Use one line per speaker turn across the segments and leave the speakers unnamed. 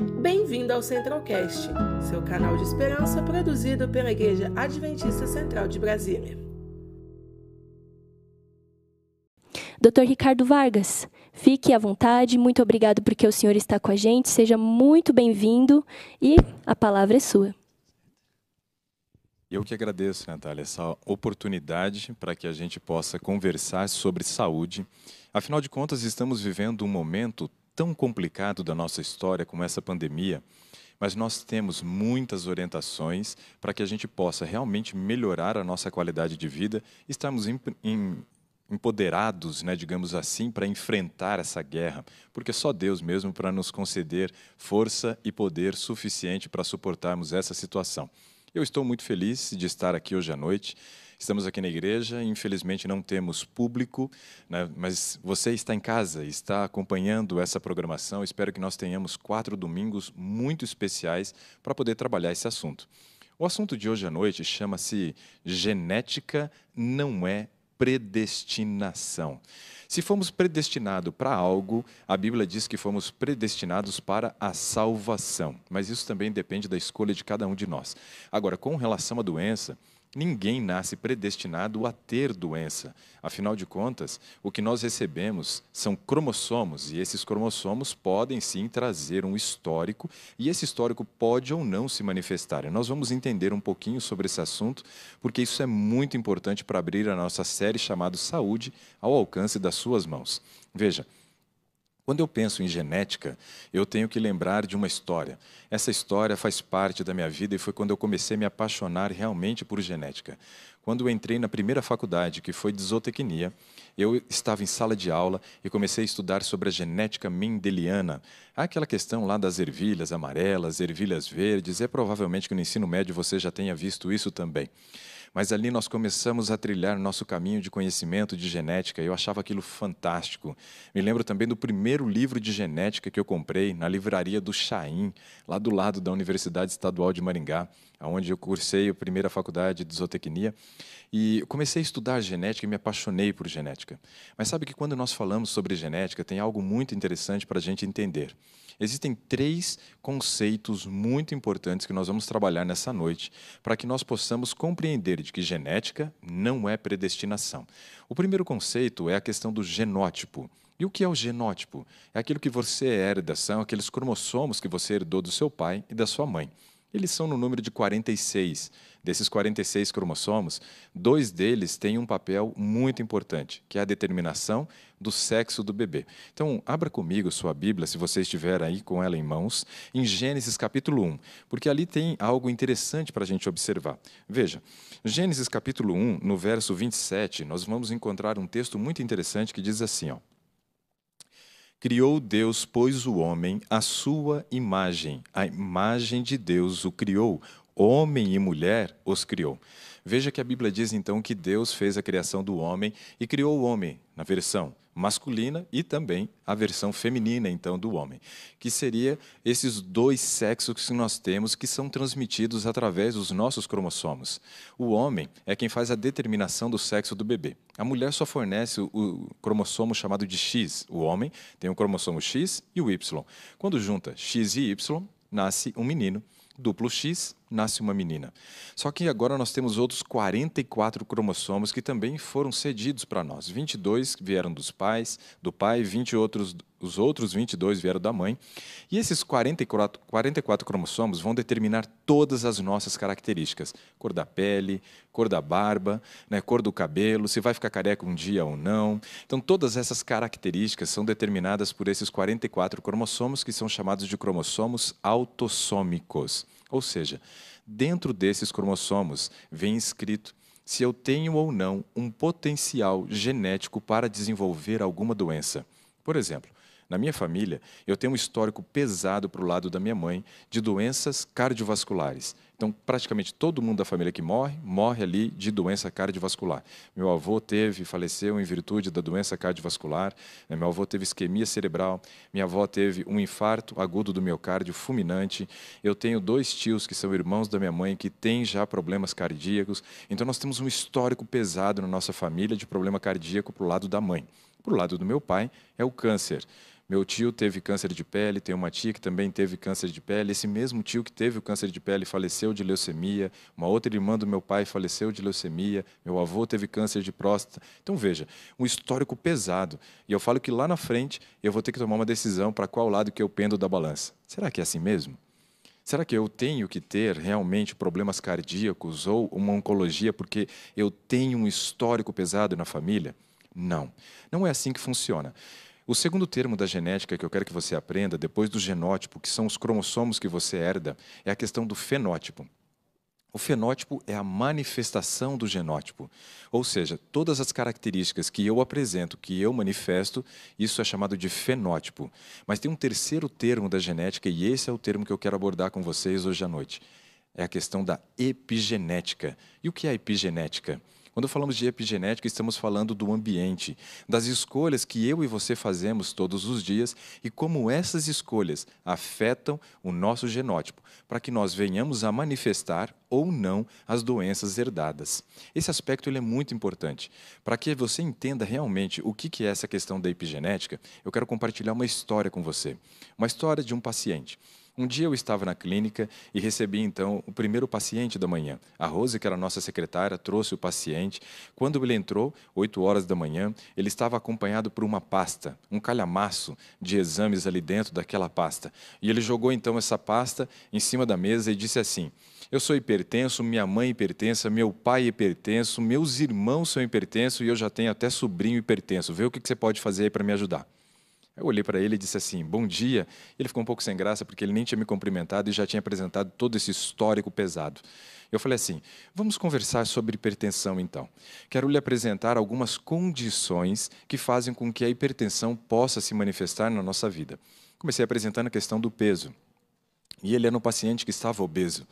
Bem-vindo ao Centralcast, seu canal de esperança produzido pela Igreja Adventista Central de Brasília.
Dr. Ricardo Vargas, fique à vontade. Muito obrigado porque o senhor está com a gente. Seja muito bem-vindo e a palavra é sua.
Eu que agradeço, Natália, essa oportunidade para que a gente possa conversar sobre saúde. Afinal de contas, estamos vivendo um momento tão complicado da nossa história como essa pandemia, mas nós temos muitas orientações para que a gente possa realmente melhorar a nossa qualidade de vida, estarmos em, em, empoderados, né, digamos assim, para enfrentar essa guerra, porque só Deus mesmo para nos conceder força e poder suficiente para suportarmos essa situação. Eu estou muito feliz de estar aqui hoje à noite. Estamos aqui na igreja, infelizmente não temos público, né, mas você está em casa, está acompanhando essa programação. Espero que nós tenhamos quatro domingos muito especiais para poder trabalhar esse assunto. O assunto de hoje à noite chama-se Genética não é predestinação. Se fomos predestinados para algo, a Bíblia diz que fomos predestinados para a salvação, mas isso também depende da escolha de cada um de nós. Agora, com relação à doença, Ninguém nasce predestinado a ter doença. Afinal de contas, o que nós recebemos são cromossomos, e esses cromossomos podem sim trazer um histórico, e esse histórico pode ou não se manifestar. E nós vamos entender um pouquinho sobre esse assunto, porque isso é muito importante para abrir a nossa série chamada Saúde ao alcance das suas mãos. Veja, quando eu penso em genética, eu tenho que lembrar de uma história. Essa história faz parte da minha vida e foi quando eu comecei a me apaixonar realmente por genética. Quando eu entrei na primeira faculdade, que foi de zootecnia, eu estava em sala de aula e comecei a estudar sobre a genética mendeliana. Aquela questão lá das ervilhas amarelas, ervilhas verdes, é provavelmente que no ensino médio você já tenha visto isso também. Mas ali nós começamos a trilhar nosso caminho de conhecimento de genética eu achava aquilo fantástico. Me lembro também do primeiro livro de genética que eu comprei na livraria do Chaim, lá do lado da Universidade Estadual de Maringá, onde eu cursei a primeira faculdade de zootecnia. E comecei a estudar genética e me apaixonei por genética. Mas sabe que quando nós falamos sobre genética, tem algo muito interessante para a gente entender. Existem três conceitos muito importantes que nós vamos trabalhar nessa noite para que nós possamos compreender de que genética não é predestinação. O primeiro conceito é a questão do genótipo. E o que é o genótipo? É aquilo que você herda, são aqueles cromossomos que você herdou do seu pai e da sua mãe. Eles são no número de 46. Desses 46 cromossomos, dois deles têm um papel muito importante, que é a determinação do sexo do bebê. Então, abra comigo sua Bíblia, se você estiver aí com ela em mãos, em Gênesis capítulo 1, porque ali tem algo interessante para a gente observar. Veja, Gênesis capítulo 1, no verso 27, nós vamos encontrar um texto muito interessante que diz assim, ó. Criou Deus, pois, o homem à sua imagem. A imagem de Deus o criou. Homem e mulher os criou. Veja que a Bíblia diz então que Deus fez a criação do homem e criou o homem na versão masculina e também a versão feminina então do homem, que seria esses dois sexos que nós temos que são transmitidos através dos nossos cromossomos. O homem é quem faz a determinação do sexo do bebê. A mulher só fornece o cromossomo chamado de X. O homem tem o cromossomo X e o Y. Quando junta X e Y, nasce um menino duplo X, nasce uma menina. Só que agora nós temos outros 44 cromossomos que também foram cedidos para nós. 22 vieram dos pais, do pai, 20 outros, os outros 22 vieram da mãe. E esses 44, 44 cromossomos vão determinar todas as nossas características: cor da pele, cor da barba, né, cor do cabelo, se vai ficar careca um dia ou não. Então, todas essas características são determinadas por esses 44 cromossomos que são chamados de cromossomos autossômicos. Ou seja, dentro desses cromossomos vem escrito se eu tenho ou não um potencial genético para desenvolver alguma doença. Por exemplo, na minha família, eu tenho um histórico pesado para o lado da minha mãe de doenças cardiovasculares. Então, praticamente todo mundo da família que morre, morre ali de doença cardiovascular. Meu avô teve, faleceu em virtude da doença cardiovascular. Né? Meu avô teve isquemia cerebral. Minha avó teve um infarto agudo do miocárdio fulminante. Eu tenho dois tios que são irmãos da minha mãe que têm já problemas cardíacos. Então, nós temos um histórico pesado na nossa família de problema cardíaco para o lado da mãe. Para o lado do meu pai, é o câncer. Meu tio teve câncer de pele, tem uma tia que também teve câncer de pele. Esse mesmo tio que teve o câncer de pele faleceu de leucemia. Uma outra irmã do meu pai faleceu de leucemia. Meu avô teve câncer de próstata. Então veja, um histórico pesado. E eu falo que lá na frente eu vou ter que tomar uma decisão para qual lado que eu pendo da balança. Será que é assim mesmo? Será que eu tenho que ter realmente problemas cardíacos ou uma oncologia porque eu tenho um histórico pesado na família? Não, não é assim que funciona. O segundo termo da genética que eu quero que você aprenda, depois do genótipo, que são os cromossomos que você herda, é a questão do fenótipo. O fenótipo é a manifestação do genótipo, ou seja, todas as características que eu apresento, que eu manifesto, isso é chamado de fenótipo. Mas tem um terceiro termo da genética, e esse é o termo que eu quero abordar com vocês hoje à noite. É a questão da epigenética. E o que é epigenética? Quando falamos de epigenética, estamos falando do ambiente, das escolhas que eu e você fazemos todos os dias e como essas escolhas afetam o nosso genótipo, para que nós venhamos a manifestar ou não as doenças herdadas. Esse aspecto ele é muito importante. Para que você entenda realmente o que é essa questão da epigenética, eu quero compartilhar uma história com você. Uma história de um paciente. Um dia eu estava na clínica e recebi então o primeiro paciente da manhã. A Rose, que era nossa secretária, trouxe o paciente. Quando ele entrou, 8 horas da manhã, ele estava acompanhado por uma pasta, um calhamaço de exames ali dentro daquela pasta. E ele jogou então essa pasta em cima da mesa e disse assim: Eu sou hipertenso, minha mãe hipertensa, meu pai hipertenso, meus irmãos são hipertensos e eu já tenho até sobrinho hipertenso. Vê o que você pode fazer aí para me ajudar. Eu olhei para ele e disse assim: Bom dia. Ele ficou um pouco sem graça porque ele nem tinha me cumprimentado e já tinha apresentado todo esse histórico pesado. Eu falei assim: Vamos conversar sobre hipertensão então. Quero lhe apresentar algumas condições que fazem com que a hipertensão possa se manifestar na nossa vida. Comecei apresentando a questão do peso. E ele era um paciente que estava obeso.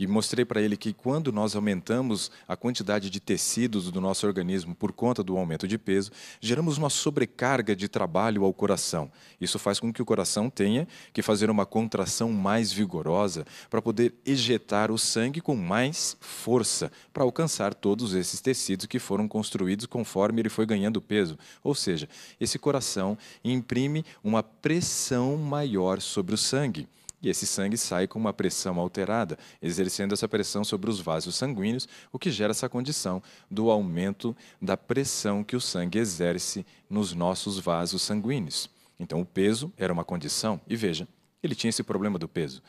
E mostrei para ele que quando nós aumentamos a quantidade de tecidos do nosso organismo por conta do aumento de peso, geramos uma sobrecarga de trabalho ao coração. Isso faz com que o coração tenha que fazer uma contração mais vigorosa para poder ejetar o sangue com mais força para alcançar todos esses tecidos que foram construídos conforme ele foi ganhando peso. Ou seja, esse coração imprime uma pressão maior sobre o sangue. E esse sangue sai com uma pressão alterada, exercendo essa pressão sobre os vasos sanguíneos, o que gera essa condição do aumento da pressão que o sangue exerce nos nossos vasos sanguíneos. Então, o peso era uma condição, e veja, ele tinha esse problema do peso.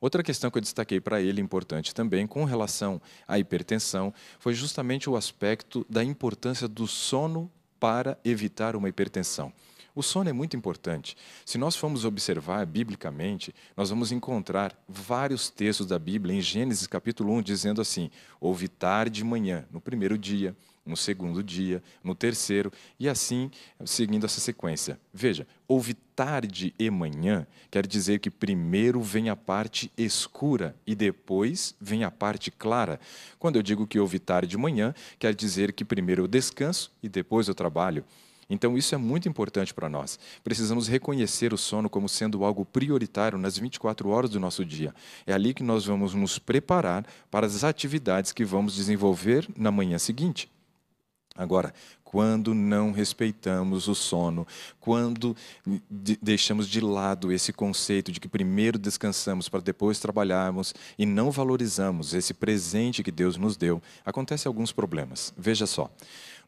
Outra questão que eu destaquei para ele, importante também, com relação à hipertensão, foi justamente o aspecto da importância do sono para evitar uma hipertensão. O sono é muito importante. Se nós formos observar biblicamente, nós vamos encontrar vários textos da Bíblia em Gênesis capítulo 1 dizendo assim: houve tarde e manhã, no primeiro dia, no segundo dia, no terceiro, e assim seguindo essa sequência. Veja, houve tarde e manhã, quer dizer que primeiro vem a parte escura e depois vem a parte clara. Quando eu digo que houve tarde e manhã, quer dizer que primeiro eu descanso e depois eu trabalho. Então, isso é muito importante para nós. Precisamos reconhecer o sono como sendo algo prioritário nas 24 horas do nosso dia. É ali que nós vamos nos preparar para as atividades que vamos desenvolver na manhã seguinte. Agora, quando não respeitamos o sono, quando deixamos de lado esse conceito de que primeiro descansamos para depois trabalharmos e não valorizamos esse presente que Deus nos deu, acontecem alguns problemas. Veja só.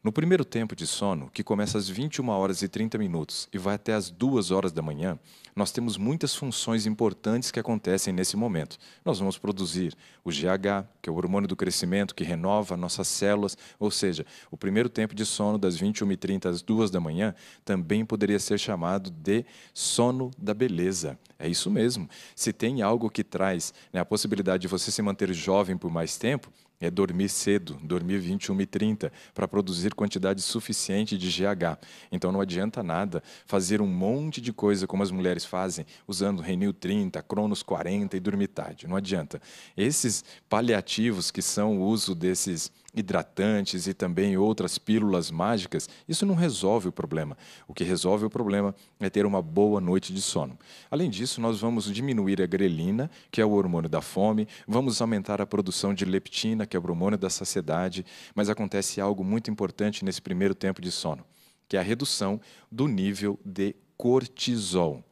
No primeiro tempo de sono, que começa às 21 horas e 30 minutos e vai até às 2 horas da manhã, nós temos muitas funções importantes que acontecem nesse momento. Nós vamos produzir o GH, que é o hormônio do crescimento, que renova nossas células, ou seja, o primeiro tempo de sono das 21h30 às 2 da manhã também poderia ser chamado de sono da beleza. É isso mesmo. Se tem algo que traz né, a possibilidade de você se manter jovem por mais tempo, é dormir cedo, dormir 21 e 30, para produzir quantidade suficiente de GH. Então não adianta nada fazer um monte de coisa como as mulheres fazem, usando Renil 30, Cronos 40 e dormir tarde. Não adianta. Esses paliativos que são o uso desses hidratantes e também outras pílulas mágicas, isso não resolve o problema. O que resolve o problema é ter uma boa noite de sono. Além disso, nós vamos diminuir a grelina, que é o hormônio da fome, vamos aumentar a produção de leptina, que é o hormônio da saciedade, mas acontece algo muito importante nesse primeiro tempo de sono, que é a redução do nível de cortisol.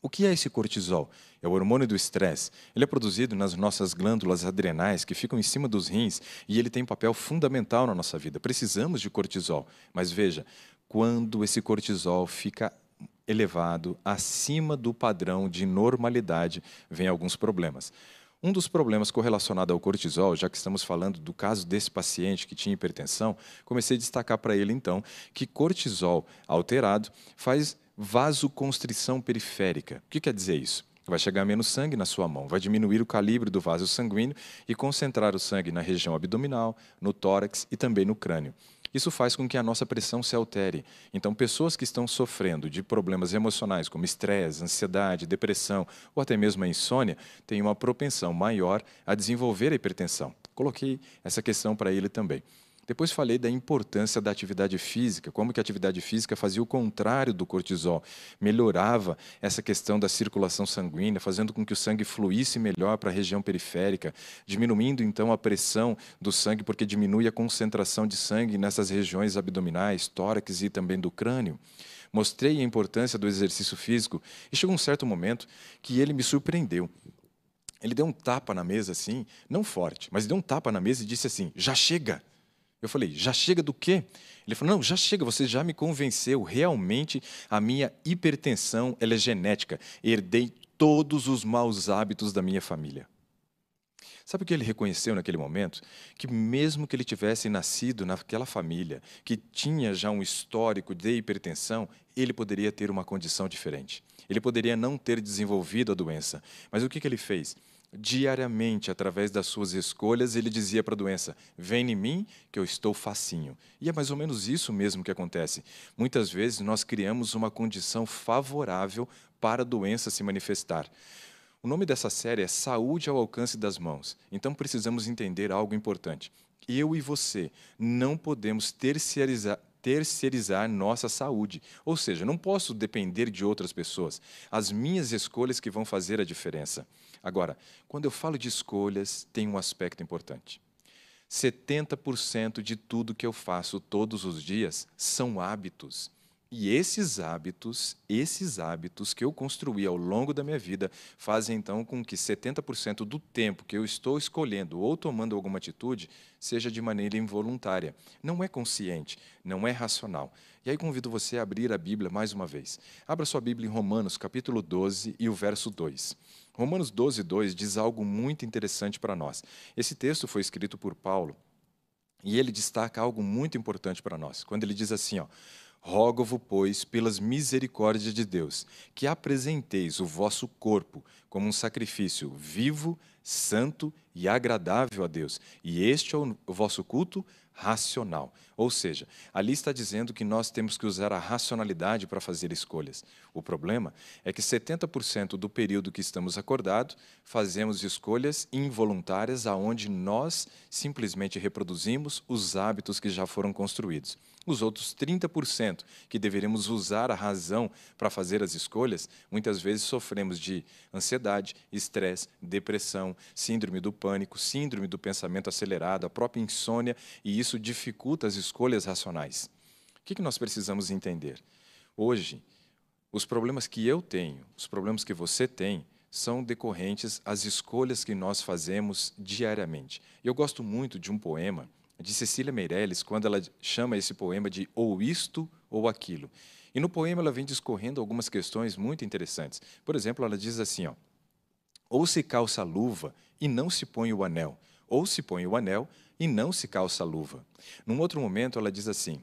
O que é esse cortisol? É o hormônio do estresse. Ele é produzido nas nossas glândulas adrenais que ficam em cima dos rins e ele tem um papel fundamental na nossa vida. Precisamos de cortisol. Mas veja, quando esse cortisol fica elevado acima do padrão de normalidade, vem alguns problemas. Um dos problemas correlacionado ao cortisol, já que estamos falando do caso desse paciente que tinha hipertensão, comecei a destacar para ele então que cortisol alterado faz vasoconstrição periférica. O que quer dizer isso? Vai chegar menos sangue na sua mão, vai diminuir o calibre do vaso sanguíneo e concentrar o sangue na região abdominal, no tórax e também no crânio. Isso faz com que a nossa pressão se altere. Então, pessoas que estão sofrendo de problemas emocionais, como estresse, ansiedade, depressão ou até mesmo a insônia, têm uma propensão maior a desenvolver a hipertensão. Coloquei essa questão para ele também. Depois falei da importância da atividade física, como que a atividade física fazia o contrário do cortisol, melhorava essa questão da circulação sanguínea, fazendo com que o sangue fluísse melhor para a região periférica, diminuindo então a pressão do sangue, porque diminui a concentração de sangue nessas regiões abdominais, tórax e também do crânio. Mostrei a importância do exercício físico e chegou um certo momento que ele me surpreendeu. Ele deu um tapa na mesa assim, não forte, mas deu um tapa na mesa e disse assim: "Já chega!" Eu falei, já chega do quê? Ele falou, não, já chega, você já me convenceu. Realmente a minha hipertensão ela é genética. Herdei todos os maus hábitos da minha família. Sabe o que ele reconheceu naquele momento? Que mesmo que ele tivesse nascido naquela família, que tinha já um histórico de hipertensão, ele poderia ter uma condição diferente. Ele poderia não ter desenvolvido a doença. Mas o que, que ele fez? Diariamente, através das suas escolhas, ele dizia para a doença: Vem em mim, que eu estou facinho. E é mais ou menos isso mesmo que acontece. Muitas vezes nós criamos uma condição favorável para a doença se manifestar. O nome dessa série é Saúde ao Alcance das Mãos. Então precisamos entender algo importante. Eu e você não podemos terceirizar, terceirizar nossa saúde. Ou seja, não posso depender de outras pessoas. As minhas escolhas que vão fazer a diferença. Agora, quando eu falo de escolhas, tem um aspecto importante. 70% de tudo que eu faço todos os dias são hábitos. E esses hábitos, esses hábitos que eu construí ao longo da minha vida, fazem então com que 70% do tempo que eu estou escolhendo ou tomando alguma atitude seja de maneira involuntária. Não é consciente, não é racional. E aí convido você a abrir a Bíblia mais uma vez. Abra sua Bíblia em Romanos, capítulo 12 e o verso 2. Romanos 12, 2 diz algo muito interessante para nós. Esse texto foi escrito por Paulo e ele destaca algo muito importante para nós. Quando ele diz assim, ó, Rogo-vos, pois, pelas misericórdias de Deus, que apresenteis o vosso corpo como um sacrifício vivo, santo e agradável a Deus, e este é o vosso culto racional. Ou seja, ali está dizendo que nós temos que usar a racionalidade para fazer escolhas. O problema é que 70% do período que estamos acordados fazemos escolhas involuntárias aonde nós simplesmente reproduzimos os hábitos que já foram construídos. Os outros 30% que deveríamos usar a razão para fazer as escolhas, muitas vezes sofremos de ansiedade, estresse, depressão, síndrome do pânico, síndrome do pensamento acelerado, a própria insônia, e isso dificulta as escolhas racionais. O que nós precisamos entender? Hoje, os problemas que eu tenho, os problemas que você tem, são decorrentes às escolhas que nós fazemos diariamente. Eu gosto muito de um poema de Cecília Meirelles, quando ela chama esse poema de ou isto ou aquilo. E no poema ela vem discorrendo algumas questões muito interessantes. Por exemplo, ela diz assim, ó, ou se calça a luva e não se põe o anel, ou se põe o anel e não se calça a luva. Num outro momento ela diz assim,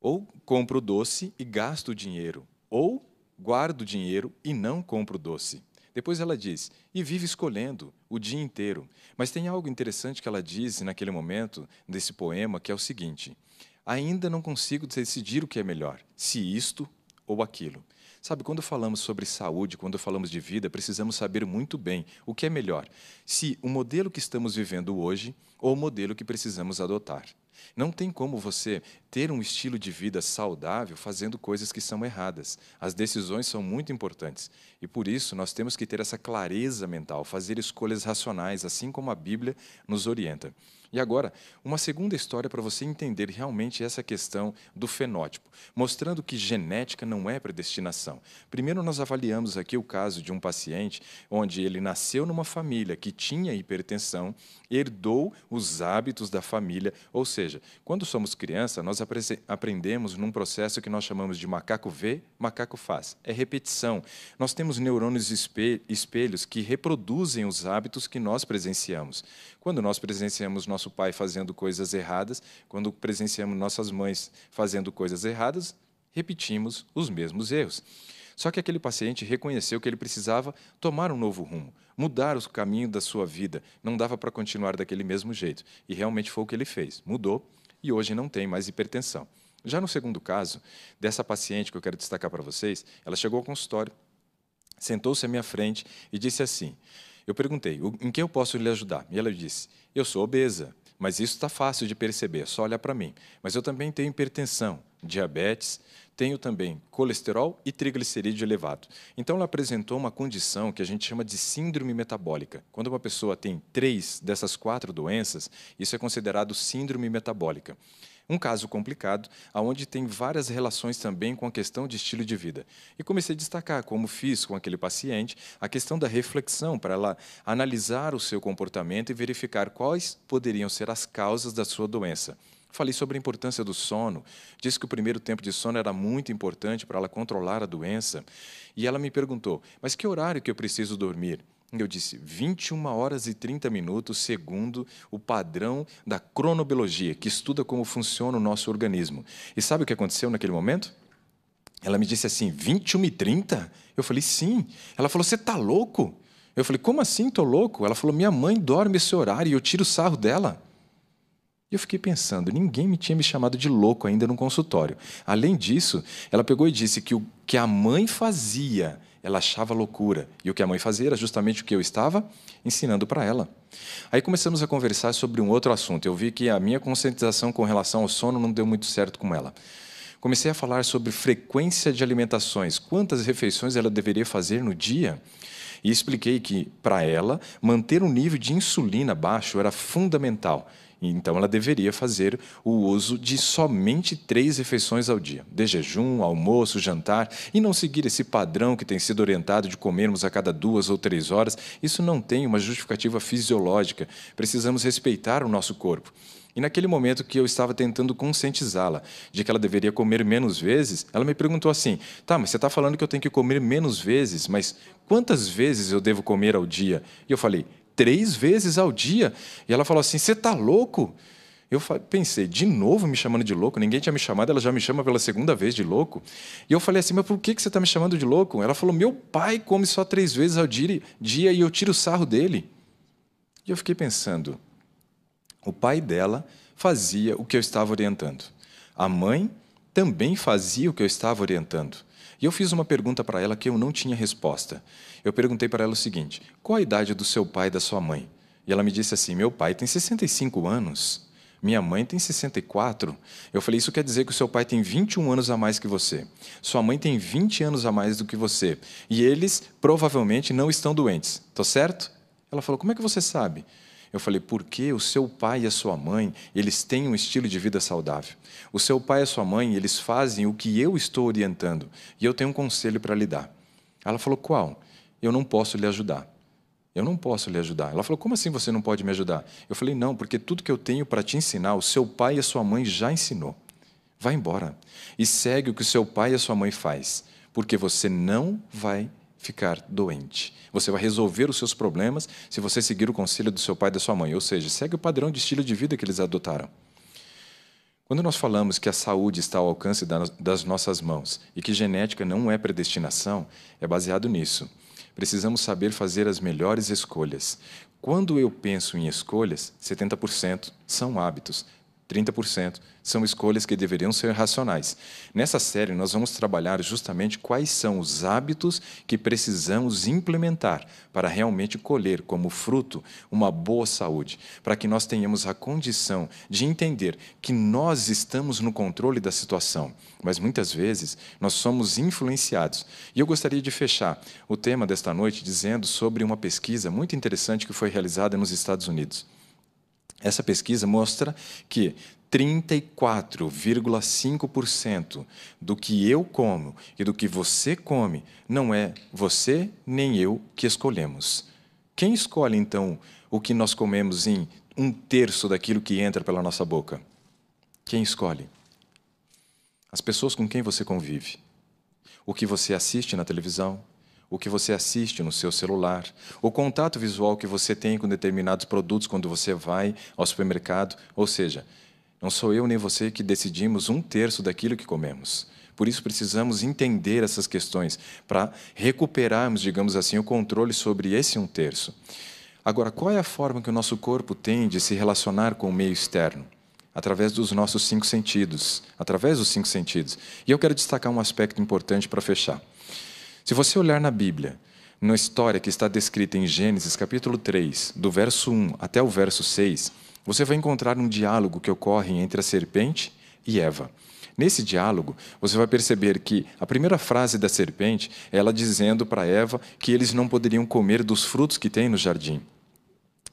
ou compro doce e gasto o dinheiro, ou guardo o dinheiro e não compro doce. Depois ela diz: e vive escolhendo o dia inteiro. Mas tem algo interessante que ela diz naquele momento desse poema, que é o seguinte: ainda não consigo decidir o que é melhor, se isto ou aquilo. Sabe, quando falamos sobre saúde, quando falamos de vida, precisamos saber muito bem o que é melhor, se o modelo que estamos vivendo hoje ou o modelo que precisamos adotar. Não tem como você ter um estilo de vida saudável fazendo coisas que são erradas. As decisões são muito importantes. E por isso nós temos que ter essa clareza mental, fazer escolhas racionais, assim como a Bíblia nos orienta. E agora, uma segunda história para você entender realmente essa questão do fenótipo, mostrando que genética não é predestinação. Primeiro, nós avaliamos aqui o caso de um paciente onde ele nasceu numa família que tinha hipertensão, herdou os hábitos da família, ou seja, quando somos criança, nós aprendemos num processo que nós chamamos de macaco vê, macaco faz. É repetição. Nós temos neurônios espelhos que reproduzem os hábitos que nós presenciamos. Quando nós presenciamos nosso pai fazendo coisas erradas, quando presenciamos nossas mães fazendo coisas erradas, repetimos os mesmos erros. Só que aquele paciente reconheceu que ele precisava tomar um novo rumo, mudar o caminho da sua vida. Não dava para continuar daquele mesmo jeito. E realmente foi o que ele fez. Mudou e hoje não tem mais hipertensão. Já no segundo caso, dessa paciente que eu quero destacar para vocês, ela chegou ao consultório, sentou-se à minha frente e disse assim: Eu perguntei, em que eu posso lhe ajudar? E ela disse: Eu sou obesa, mas isso está fácil de perceber, só olhar para mim. Mas eu também tenho hipertensão, diabetes, tenho também colesterol e triglicerídeo elevado. Então, ela apresentou uma condição que a gente chama de síndrome metabólica. Quando uma pessoa tem três dessas quatro doenças, isso é considerado síndrome metabólica. Um caso complicado, aonde tem várias relações também com a questão de estilo de vida. E comecei a destacar, como fiz com aquele paciente, a questão da reflexão para ela analisar o seu comportamento e verificar quais poderiam ser as causas da sua doença. Falei sobre a importância do sono. Disse que o primeiro tempo de sono era muito importante para ela controlar a doença. E ela me perguntou: Mas que horário que eu preciso dormir? Eu disse 21 horas e 30 minutos, segundo o padrão da cronobiologia, que estuda como funciona o nosso organismo. E sabe o que aconteceu naquele momento? Ela me disse assim: 21 e 30? Eu falei: Sim. Ela falou: Você está louco? Eu falei: Como assim estou louco? Ela falou: Minha mãe dorme esse horário e eu tiro o sarro dela. E eu fiquei pensando, ninguém me tinha me chamado de louco ainda no consultório. Além disso, ela pegou e disse que o que a mãe fazia, ela achava loucura. E o que a mãe fazia era justamente o que eu estava ensinando para ela. Aí começamos a conversar sobre um outro assunto. Eu vi que a minha conscientização com relação ao sono não deu muito certo com ela. Comecei a falar sobre frequência de alimentações, quantas refeições ela deveria fazer no dia. E expliquei que, para ela, manter um nível de insulina baixo era fundamental então, ela deveria fazer o uso de somente três refeições ao dia: de jejum, almoço, jantar, e não seguir esse padrão que tem sido orientado de comermos a cada duas ou três horas. Isso não tem uma justificativa fisiológica. Precisamos respeitar o nosso corpo. E naquele momento que eu estava tentando conscientizá-la de que ela deveria comer menos vezes, ela me perguntou assim: tá, mas você está falando que eu tenho que comer menos vezes, mas quantas vezes eu devo comer ao dia? E eu falei: três vezes ao dia. E ela falou assim: Você está louco? Eu pensei, de novo me chamando de louco? Ninguém tinha me chamado, ela já me chama pela segunda vez de louco. E eu falei assim: Mas por que você está me chamando de louco? Ela falou: Meu pai come só três vezes ao dia, e eu tiro o sarro dele. E eu fiquei pensando: o pai dela fazia o que eu estava orientando. A mãe também fazia o que eu estava orientando. E eu fiz uma pergunta para ela que eu não tinha resposta. Eu perguntei para ela o seguinte: qual a idade do seu pai e da sua mãe? E ela me disse assim: meu pai tem 65 anos. Minha mãe tem 64. Eu falei: Isso quer dizer que o seu pai tem 21 anos a mais que você. Sua mãe tem 20 anos a mais do que você. E eles provavelmente não estão doentes. Estou certo? Ela falou: Como é que você sabe? Eu falei, porque o seu pai e a sua mãe, eles têm um estilo de vida saudável. O seu pai e a sua mãe, eles fazem o que eu estou orientando. E eu tenho um conselho para lhe dar. Ela falou, qual? Eu não posso lhe ajudar. Eu não posso lhe ajudar. Ela falou, como assim você não pode me ajudar? Eu falei, não, porque tudo que eu tenho para te ensinar, o seu pai e a sua mãe já ensinou. Vá embora e segue o que o seu pai e a sua mãe faz, porque você não vai ficar doente. Você vai resolver os seus problemas se você seguir o conselho do seu pai e da sua mãe, ou seja, segue o padrão de estilo de vida que eles adotaram. Quando nós falamos que a saúde está ao alcance das nossas mãos e que genética não é predestinação, é baseado nisso. Precisamos saber fazer as melhores escolhas. Quando eu penso em escolhas, 70% são hábitos, 30% são escolhas que deveriam ser racionais. Nessa série, nós vamos trabalhar justamente quais são os hábitos que precisamos implementar para realmente colher como fruto uma boa saúde, para que nós tenhamos a condição de entender que nós estamos no controle da situação, mas muitas vezes nós somos influenciados. E eu gostaria de fechar o tema desta noite dizendo sobre uma pesquisa muito interessante que foi realizada nos Estados Unidos. Essa pesquisa mostra que 34,5% do que eu como e do que você come não é você nem eu que escolhemos. Quem escolhe, então, o que nós comemos em um terço daquilo que entra pela nossa boca? Quem escolhe? As pessoas com quem você convive. O que você assiste na televisão, o que você assiste no seu celular, o contato visual que você tem com determinados produtos quando você vai ao supermercado. Ou seja, não sou eu nem você que decidimos um terço daquilo que comemos. Por isso precisamos entender essas questões para recuperarmos, digamos assim, o controle sobre esse um terço. Agora, qual é a forma que o nosso corpo tem de se relacionar com o meio externo? Através dos nossos cinco sentidos, através dos cinco sentidos. E eu quero destacar um aspecto importante para fechar. Se você olhar na Bíblia, na história que está descrita em Gênesis capítulo 3, do verso 1 até o verso 6, você vai encontrar um diálogo que ocorre entre a serpente e Eva. Nesse diálogo, você vai perceber que a primeira frase da serpente é ela dizendo para Eva que eles não poderiam comer dos frutos que tem no jardim.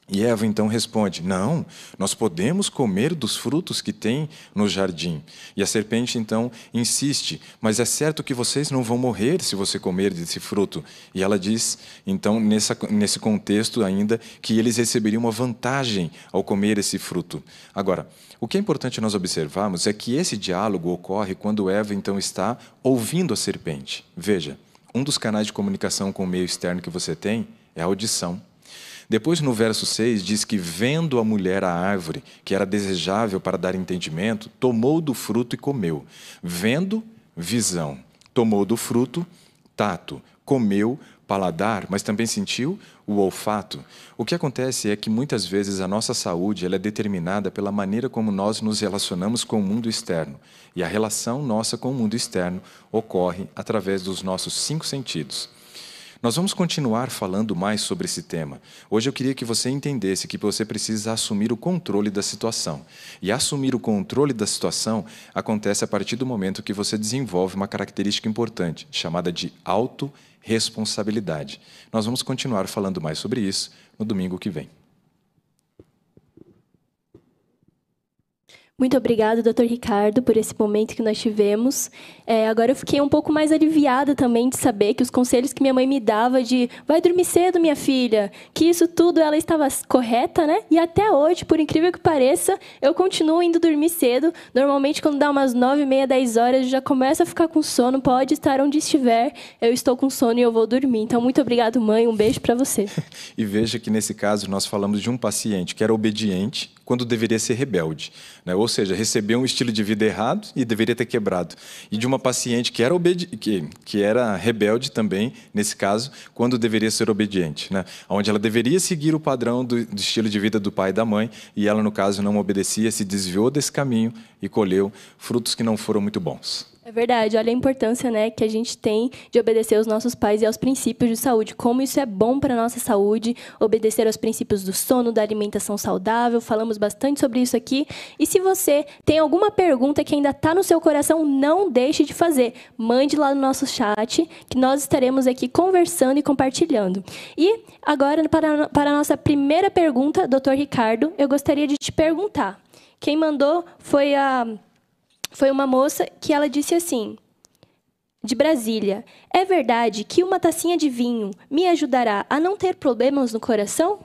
E Eva então responde: Não, nós podemos comer dos frutos que tem no jardim. E a serpente então insiste: Mas é certo que vocês não vão morrer se você comer desse fruto. E ela diz, então, nessa, nesse contexto ainda, que eles receberiam uma vantagem ao comer esse fruto. Agora, o que é importante nós observarmos é que esse diálogo ocorre quando Eva então está ouvindo a serpente. Veja, um dos canais de comunicação com o meio externo que você tem é a audição. Depois, no verso 6, diz que, vendo a mulher a árvore, que era desejável para dar entendimento, tomou do fruto e comeu. Vendo, visão. Tomou do fruto, tato. Comeu, paladar, mas também sentiu o olfato. O que acontece é que muitas vezes a nossa saúde ela é determinada pela maneira como nós nos relacionamos com o mundo externo. E a relação nossa com o mundo externo ocorre através dos nossos cinco sentidos. Nós vamos continuar falando mais sobre esse tema. Hoje eu queria que você entendesse que você precisa assumir o controle da situação. E assumir o controle da situação acontece a partir do momento que você desenvolve uma característica importante, chamada de autorresponsabilidade. Nós vamos continuar falando mais sobre isso no domingo que vem.
Muito obrigada, doutor Ricardo, por esse momento que nós tivemos. É, agora eu fiquei um pouco mais aliviada também de saber que os conselhos que minha mãe me dava de vai dormir cedo, minha filha, que isso tudo ela estava correta, né? E até hoje, por incrível que pareça, eu continuo indo dormir cedo. Normalmente, quando dá umas nove e meia, dez horas, eu já começo a ficar com sono. Pode estar onde estiver, eu estou com sono e eu vou dormir. Então, muito obrigado, mãe. Um beijo para você.
e veja que nesse caso nós falamos de um paciente que era obediente quando deveria ser rebelde. Né? Ou seja, recebeu um estilo de vida errado e deveria ter quebrado. E de uma paciente que era, que, que era rebelde também, nesse caso, quando deveria ser obediente. Né? Onde ela deveria seguir o padrão do, do estilo de vida do pai e da mãe, e ela, no caso, não obedecia, se desviou desse caminho e colheu frutos que não foram muito bons.
É verdade, olha a importância né, que a gente tem de obedecer aos nossos pais e aos princípios de saúde. Como isso é bom para a nossa saúde, obedecer aos princípios do sono, da alimentação saudável. Falamos bastante sobre isso aqui. E se você tem alguma pergunta que ainda está no seu coração, não deixe de fazer. Mande lá no nosso chat, que nós estaremos aqui conversando e compartilhando. E agora, para, para a nossa primeira pergunta, doutor Ricardo, eu gostaria de te perguntar. Quem mandou foi a foi uma moça que ela disse assim: de Brasília, é verdade que uma tacinha de vinho me ajudará a não ter problemas no coração?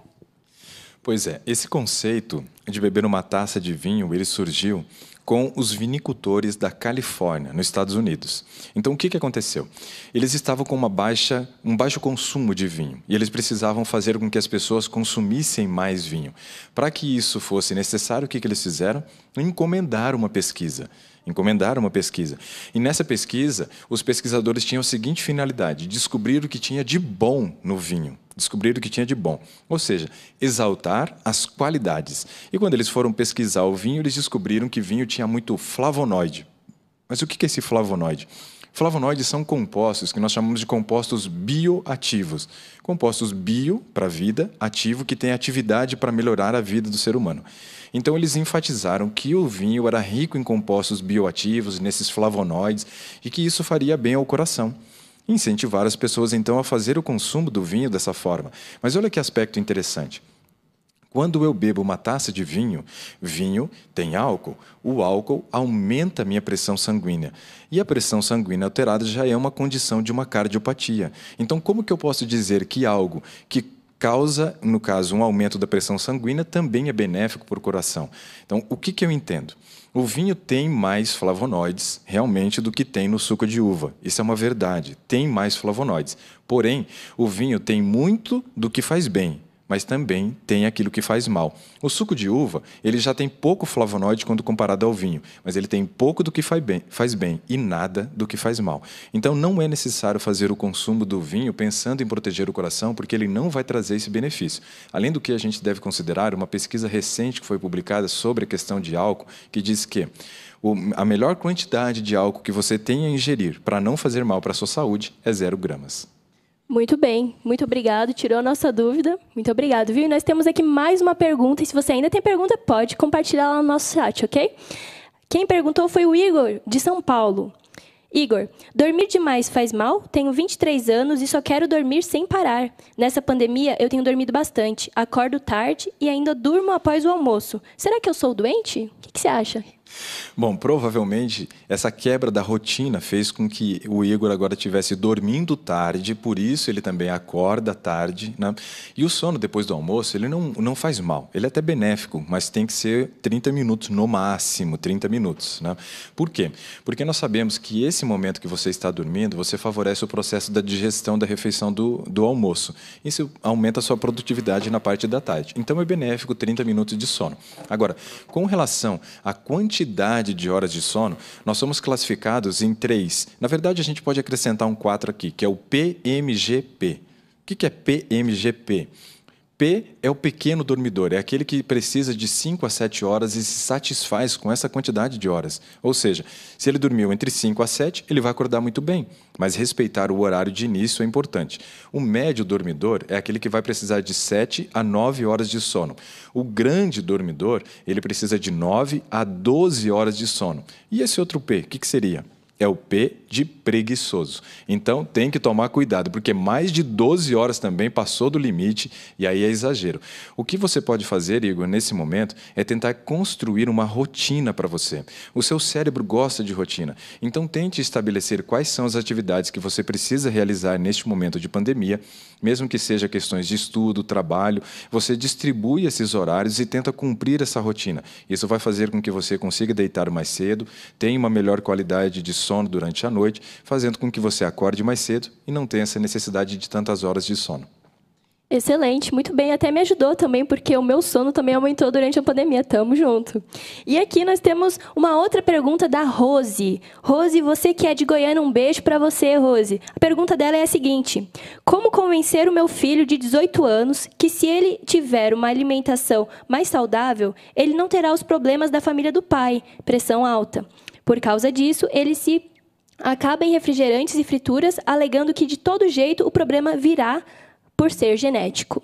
Pois é, esse conceito de beber uma taça de vinho, ele surgiu com os vinicultores da Califórnia, nos Estados Unidos. Então, o que, que aconteceu? Eles estavam com uma baixa, um baixo consumo de vinho e eles precisavam fazer com que as pessoas consumissem mais vinho. Para que isso fosse necessário, o que, que eles fizeram? Encomendaram uma pesquisa. Encomendaram uma pesquisa. E nessa pesquisa, os pesquisadores tinham a seguinte finalidade: descobrir o que tinha de bom no vinho. Descobrir o que tinha de bom. Ou seja, exaltar as qualidades. E quando eles foram pesquisar o vinho, eles descobriram que vinho tinha muito flavonoide. Mas o que é esse flavonoide? Flavonoides são compostos que nós chamamos de compostos bioativos. Compostos bio para a vida, ativo que tem atividade para melhorar a vida do ser humano. Então eles enfatizaram que o vinho era rico em compostos bioativos, nesses flavonoides, e que isso faria bem ao coração. Incentivar as pessoas então a fazer o consumo do vinho dessa forma. Mas olha que aspecto interessante. Quando eu bebo uma taça de vinho, vinho tem álcool. O álcool aumenta a minha pressão sanguínea. E a pressão sanguínea alterada já é uma condição de uma cardiopatia. Então, como que eu posso dizer que algo que causa, no caso, um aumento da pressão sanguínea também é benéfico para o coração? Então, o que, que eu entendo? O vinho tem mais flavonoides, realmente, do que tem no suco de uva. Isso é uma verdade. Tem mais flavonoides. Porém, o vinho tem muito do que faz bem mas também tem aquilo que faz mal. O suco de uva, ele já tem pouco flavonoide quando comparado ao vinho, mas ele tem pouco do que faz bem, faz bem e nada do que faz mal. Então não é necessário fazer o consumo do vinho pensando em proteger o coração, porque ele não vai trazer esse benefício. Além do que a gente deve considerar, uma pesquisa recente que foi publicada sobre a questão de álcool, que diz que a melhor quantidade de álcool que você tem a ingerir para não fazer mal para a sua saúde é zero gramas.
Muito bem, muito obrigado. Tirou a nossa dúvida. Muito obrigado, viu? E nós temos aqui mais uma pergunta. E se você ainda tem pergunta, pode compartilhar lá no nosso chat, ok? Quem perguntou foi o Igor, de São Paulo. Igor, dormir demais faz mal? Tenho 23 anos e só quero dormir sem parar. Nessa pandemia, eu tenho dormido bastante. Acordo tarde e ainda durmo após o almoço. Será que eu sou doente? O que, que você acha?
Bom, provavelmente essa quebra da rotina fez com que o Igor agora estivesse dormindo tarde, por isso ele também acorda tarde. Né? E o sono depois do almoço, ele não, não faz mal, ele é até benéfico, mas tem que ser 30 minutos no máximo, 30 minutos. Né? Por quê? Porque nós sabemos que esse momento que você está dormindo, você favorece o processo da digestão da refeição do, do almoço. Isso aumenta a sua produtividade na parte da tarde. Então é benéfico 30 minutos de sono. Agora, com relação à quantidade quantidade de horas de sono, nós somos classificados em três. Na verdade, a gente pode acrescentar um quatro aqui, que é o PMGP. O que é PMGP? P é o pequeno dormidor, é aquele que precisa de 5 a 7 horas e se satisfaz com essa quantidade de horas. Ou seja, se ele dormiu entre 5 a 7, ele vai acordar muito bem, mas respeitar o horário de início é importante. O médio dormidor é aquele que vai precisar de 7 a 9 horas de sono. O grande dormidor, ele precisa de 9 a 12 horas de sono. E esse outro P, o que, que seria? É o P de preguiçoso. Então tem que tomar cuidado, porque mais de 12 horas também passou do limite e aí é exagero. O que você pode fazer, Igor, nesse momento é tentar construir uma rotina para você. O seu cérebro gosta de rotina, então tente estabelecer quais são as atividades que você precisa realizar neste momento de pandemia, mesmo que seja questões de estudo, trabalho, você distribui esses horários e tenta cumprir essa rotina. Isso vai fazer com que você consiga deitar mais cedo, tenha uma melhor qualidade de sono durante a noite, fazendo com que você acorde mais cedo e não tenha essa necessidade de tantas horas de sono.
Excelente, muito bem. Até me ajudou também, porque o meu sono também aumentou durante a pandemia. Tamo junto. E aqui nós temos uma outra pergunta da Rose. Rose, você que é de Goiânia, um beijo para você, Rose. A pergunta dela é a seguinte: Como convencer o meu filho de 18 anos que, se ele tiver uma alimentação mais saudável, ele não terá os problemas da família do pai, pressão alta? Por causa disso, ele se acaba em refrigerantes e frituras, alegando que de todo jeito o problema virá por ser genético.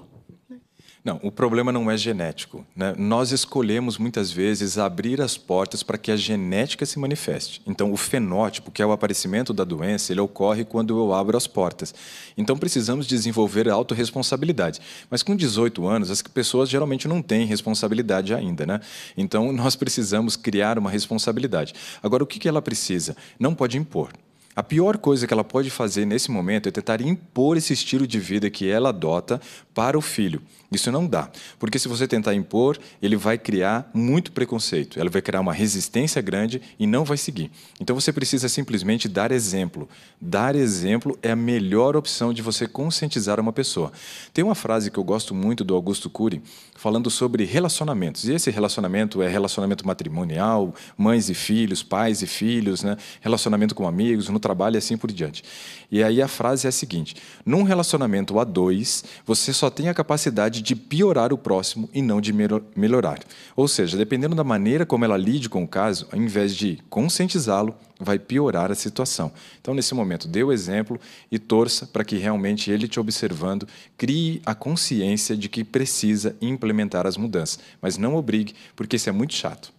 Não, o problema não é genético. Né? Nós escolhemos muitas vezes abrir as portas para que a genética se manifeste. Então, o fenótipo, que é o aparecimento da doença, ele ocorre quando eu abro as portas. Então, precisamos desenvolver autorresponsabilidade. Mas com 18 anos, as pessoas geralmente não têm responsabilidade ainda. Né? Então, nós precisamos criar uma responsabilidade. Agora, o que ela precisa? Não pode impor. A pior coisa que ela pode fazer nesse momento é tentar impor esse estilo de vida que ela adota para o filho. Isso não dá, porque se você tentar impor, ele vai criar muito preconceito, ela vai criar uma resistência grande e não vai seguir. Então você precisa simplesmente dar exemplo. Dar exemplo é a melhor opção de você conscientizar uma pessoa. Tem uma frase que eu gosto muito do Augusto Cury, falando sobre relacionamentos. E esse relacionamento é relacionamento matrimonial, mães e filhos, pais e filhos, né? relacionamento com amigos, no trabalho e assim por diante. E aí a frase é a seguinte: num relacionamento a dois, você só tem a capacidade de piorar o próximo e não de melhorar. Ou seja, dependendo da maneira como ela lide com o caso, ao invés de conscientizá-lo, vai piorar a situação. Então, nesse momento, dê o exemplo e torça para que realmente ele te observando crie a consciência de que precisa implementar as mudanças, mas não obrigue, porque isso é muito chato.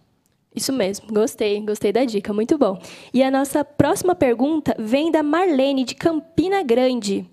Isso mesmo, gostei, gostei da dica, muito bom. E a nossa próxima pergunta vem da Marlene, de Campina Grande.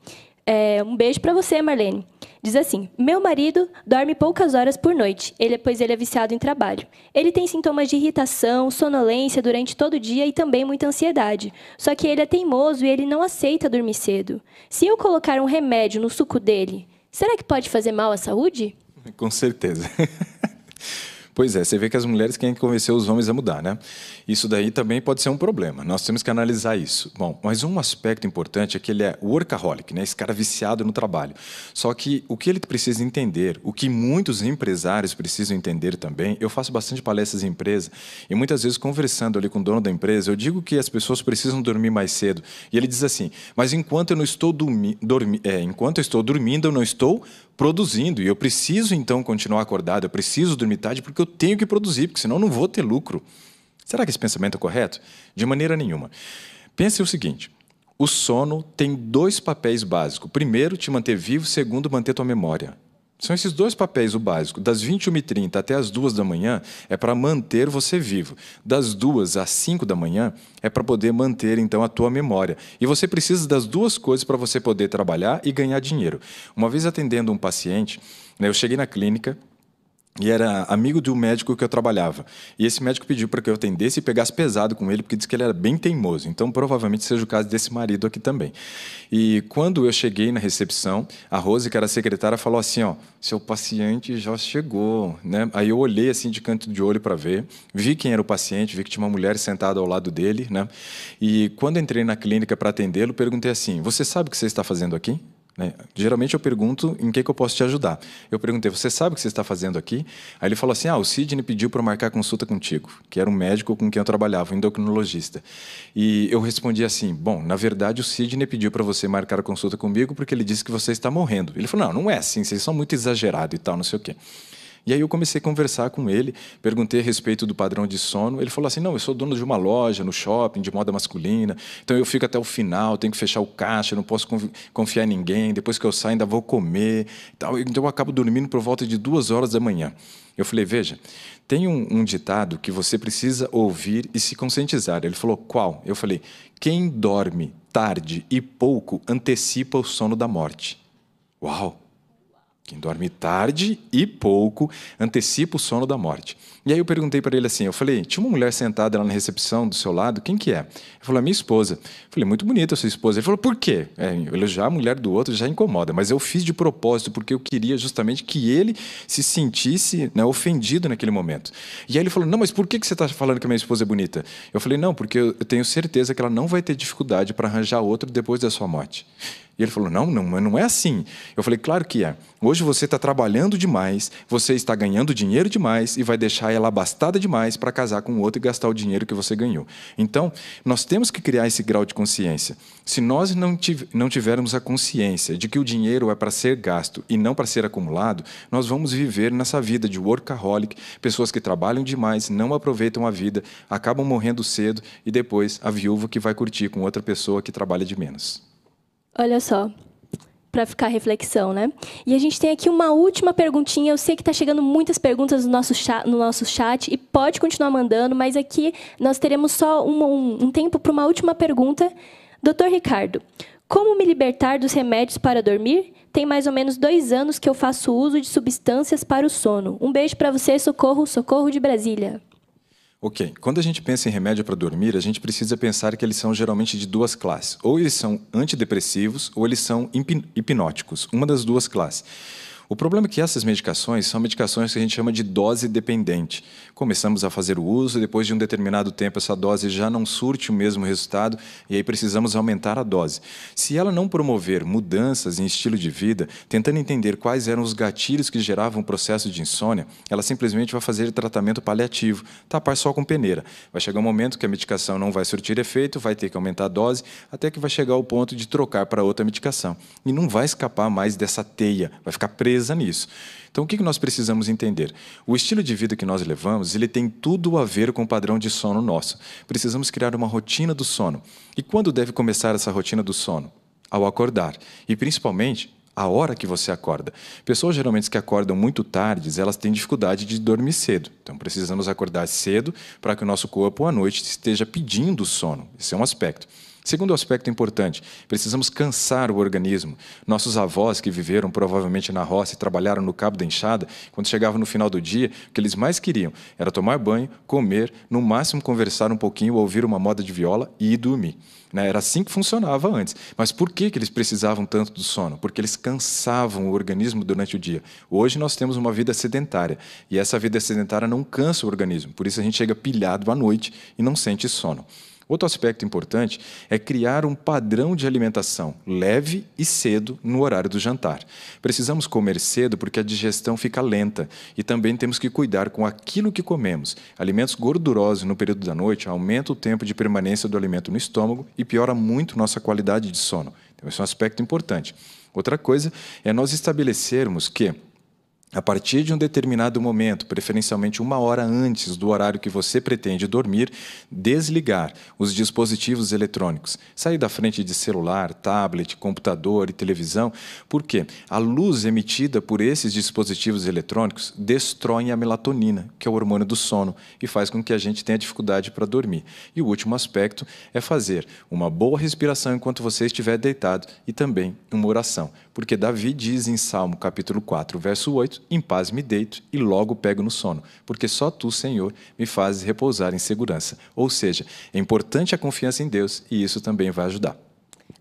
É, um beijo para você, Marlene. Diz assim: Meu marido dorme poucas horas por noite, ele, pois ele é viciado em trabalho. Ele tem sintomas de irritação, sonolência durante todo o dia e também muita ansiedade. Só que ele é teimoso e ele não aceita dormir cedo. Se eu colocar um remédio no suco dele, será que pode fazer mal à saúde?
Com certeza. Pois é, você vê que as mulheres querem convencer os homens a mudar, né? Isso daí também pode ser um problema. Nós temos que analisar isso. Bom, mas um aspecto importante é que ele é workaholic, né? Esse cara viciado no trabalho. Só que o que ele precisa entender, o que muitos empresários precisam entender também, eu faço bastante palestras em empresa e muitas vezes conversando ali com o dono da empresa, eu digo que as pessoas precisam dormir mais cedo. E ele diz assim: "Mas enquanto eu não estou dormi, dormi é, enquanto eu estou dormindo, eu não estou produzindo. E eu preciso, então, continuar acordado, eu preciso dormir tarde porque eu tenho que produzir, porque senão eu não vou ter lucro. Será que esse pensamento é correto? De maneira nenhuma. Pense o seguinte: o sono tem dois papéis básicos. Primeiro, te manter vivo, segundo, manter tua memória. São esses dois papéis o básico. Das 21h30 até as 2 da manhã é para manter você vivo. Das 2 às 5 da manhã é para poder manter então a tua memória. E você precisa das duas coisas para você poder trabalhar e ganhar dinheiro. Uma vez atendendo um paciente, né, eu cheguei na clínica, e era amigo de um médico que eu trabalhava. E esse médico pediu para que eu atendesse e pegasse pesado com ele, porque disse que ele era bem teimoso. Então, provavelmente seja o caso desse marido aqui também. E quando eu cheguei na recepção, a Rose, que era a secretária, falou assim: Ó, seu paciente já chegou. Né? Aí eu olhei assim de canto de olho para ver, vi quem era o paciente, vi que tinha uma mulher sentada ao lado dele. Né? E quando entrei na clínica para atendê-lo, perguntei assim: Você sabe o que você está fazendo aqui? Né? Geralmente eu pergunto em que, que eu posso te ajudar. Eu perguntei, você sabe o que você está fazendo aqui? Aí ele falou assim, ah, o Sidney pediu para marcar consulta contigo, que era um médico com quem eu trabalhava, um endocrinologista. E eu respondi assim, bom, na verdade o Sidney pediu para você marcar a consulta comigo porque ele disse que você está morrendo. Ele falou, não, não é assim, vocês são muito exagerados e tal, não sei o quê. E aí eu comecei a conversar com ele, perguntei a respeito do padrão de sono. Ele falou assim: não, eu sou dono de uma loja no shopping de moda masculina, então eu fico até o final, tenho que fechar o caixa, não posso confiar em ninguém. Depois que eu saio, ainda vou comer. Então eu acabo dormindo por volta de duas horas da manhã. Eu falei: veja, tem um, um ditado que você precisa ouvir e se conscientizar. Ele falou: qual? Eu falei: quem dorme tarde e pouco antecipa o sono da morte. Uau! Quem dorme tarde e pouco antecipa o sono da morte. E aí eu perguntei para ele assim, eu falei, tinha uma mulher sentada lá na recepção do seu lado, quem que é? Ele falou, a minha esposa. Eu falei, muito bonita a sua esposa. Ele falou, por quê? É, elogiar a mulher do outro já incomoda, mas eu fiz de propósito porque eu queria justamente que ele se sentisse né, ofendido naquele momento. E aí ele falou, não, mas por que, que você está falando que a minha esposa é bonita? Eu falei, não, porque eu tenho certeza que ela não vai ter dificuldade para arranjar outro depois da sua morte. E ele falou: não, não, não é assim. Eu falei: claro que é. Hoje você está trabalhando demais, você está ganhando dinheiro demais e vai deixar ela abastada demais para casar com outro e gastar o dinheiro que você ganhou. Então, nós temos que criar esse grau de consciência. Se nós não, não tivermos a consciência de que o dinheiro é para ser gasto e não para ser acumulado, nós vamos viver nessa vida de workaholic, pessoas que trabalham demais, não aproveitam a vida, acabam morrendo cedo e depois a viúva que vai curtir com outra pessoa que trabalha de menos.
Olha só, para ficar reflexão, né? E a gente tem aqui uma última perguntinha. Eu sei que está chegando muitas perguntas no nosso, chat, no nosso chat e pode continuar mandando, mas aqui nós teremos só um, um, um tempo para uma última pergunta. Doutor Ricardo, como me libertar dos remédios para dormir? Tem mais ou menos dois anos que eu faço uso de substâncias para o sono. Um beijo para você, Socorro, Socorro de Brasília.
Ok, quando a gente pensa em remédio para dormir, a gente precisa pensar que eles são geralmente de duas classes. Ou eles são antidepressivos ou eles são hipnóticos, uma das duas classes. O problema é que essas medicações são medicações que a gente chama de dose dependente. Começamos a fazer o uso, depois de um determinado tempo essa dose já não surte o mesmo resultado e aí precisamos aumentar a dose. Se ela não promover mudanças em estilo de vida, tentando entender quais eram os gatilhos que geravam o processo de insônia, ela simplesmente vai fazer tratamento paliativo, tapar só com peneira. Vai chegar um momento que a medicação não vai surtir efeito, vai ter que aumentar a dose, até que vai chegar ao ponto de trocar para outra medicação. E não vai escapar mais dessa teia, vai ficar preso nisso. Então, o que nós precisamos entender? O estilo de vida que nós levamos, ele tem tudo a ver com o padrão de sono nosso. Precisamos criar uma rotina do sono. E quando deve começar essa rotina do sono? Ao acordar. E, principalmente, a hora que você acorda. Pessoas geralmente que acordam muito tarde, elas têm dificuldade de dormir cedo. Então precisamos acordar cedo para que o nosso corpo à noite esteja pedindo sono. Esse é um aspecto. Segundo aspecto importante, precisamos cansar o organismo. Nossos avós, que viveram provavelmente na roça e trabalharam no cabo da enxada, quando chegavam no final do dia, o que eles mais queriam era tomar banho, comer, no máximo conversar um pouquinho, ouvir uma moda de viola e ir dormir. Né? Era assim que funcionava antes. Mas por que, que eles precisavam tanto do sono? Porque eles cansavam o organismo durante o dia. Hoje nós temos uma vida sedentária e essa vida sedentária não cansa o organismo. Por isso a gente chega pilhado à noite e não sente sono. Outro aspecto importante é criar um padrão de alimentação leve e cedo no horário do jantar. Precisamos comer cedo porque a digestão fica lenta e também temos que cuidar com aquilo que comemos. Alimentos gordurosos no período da noite aumentam o tempo de permanência do alimento no estômago e piora muito nossa qualidade de sono. Então, esse é um aspecto importante. Outra coisa é nós estabelecermos que a partir de um determinado momento, preferencialmente uma hora antes do horário que você pretende dormir, desligar os dispositivos eletrônicos. Sair da frente de celular, tablet, computador e televisão, porque a luz emitida por esses dispositivos eletrônicos destrói a melatonina, que é o hormônio do sono, e faz com que a gente tenha dificuldade para dormir. E o último aspecto é fazer uma boa respiração enquanto você estiver deitado e também uma oração. Porque Davi diz em Salmo capítulo 4, verso 8, em paz me deito e logo pego no sono, porque só tu, Senhor, me fazes repousar em segurança. Ou seja, é importante a confiança em Deus e isso também vai ajudar.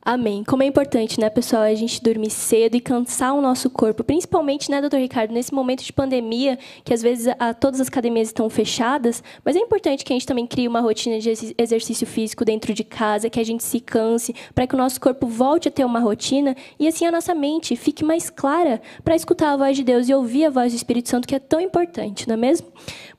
Amém. Como é importante, né, pessoal, a gente dormir cedo e cansar o nosso corpo, principalmente, né, doutor Ricardo, nesse momento de pandemia, que às vezes a, todas as academias estão fechadas, mas é importante que a gente também crie uma rotina de exercício físico dentro de casa, que a gente se canse, para que o nosso corpo volte a ter uma rotina e assim a nossa mente fique mais clara para escutar a voz de Deus e ouvir a voz do Espírito Santo, que é tão importante, não é mesmo?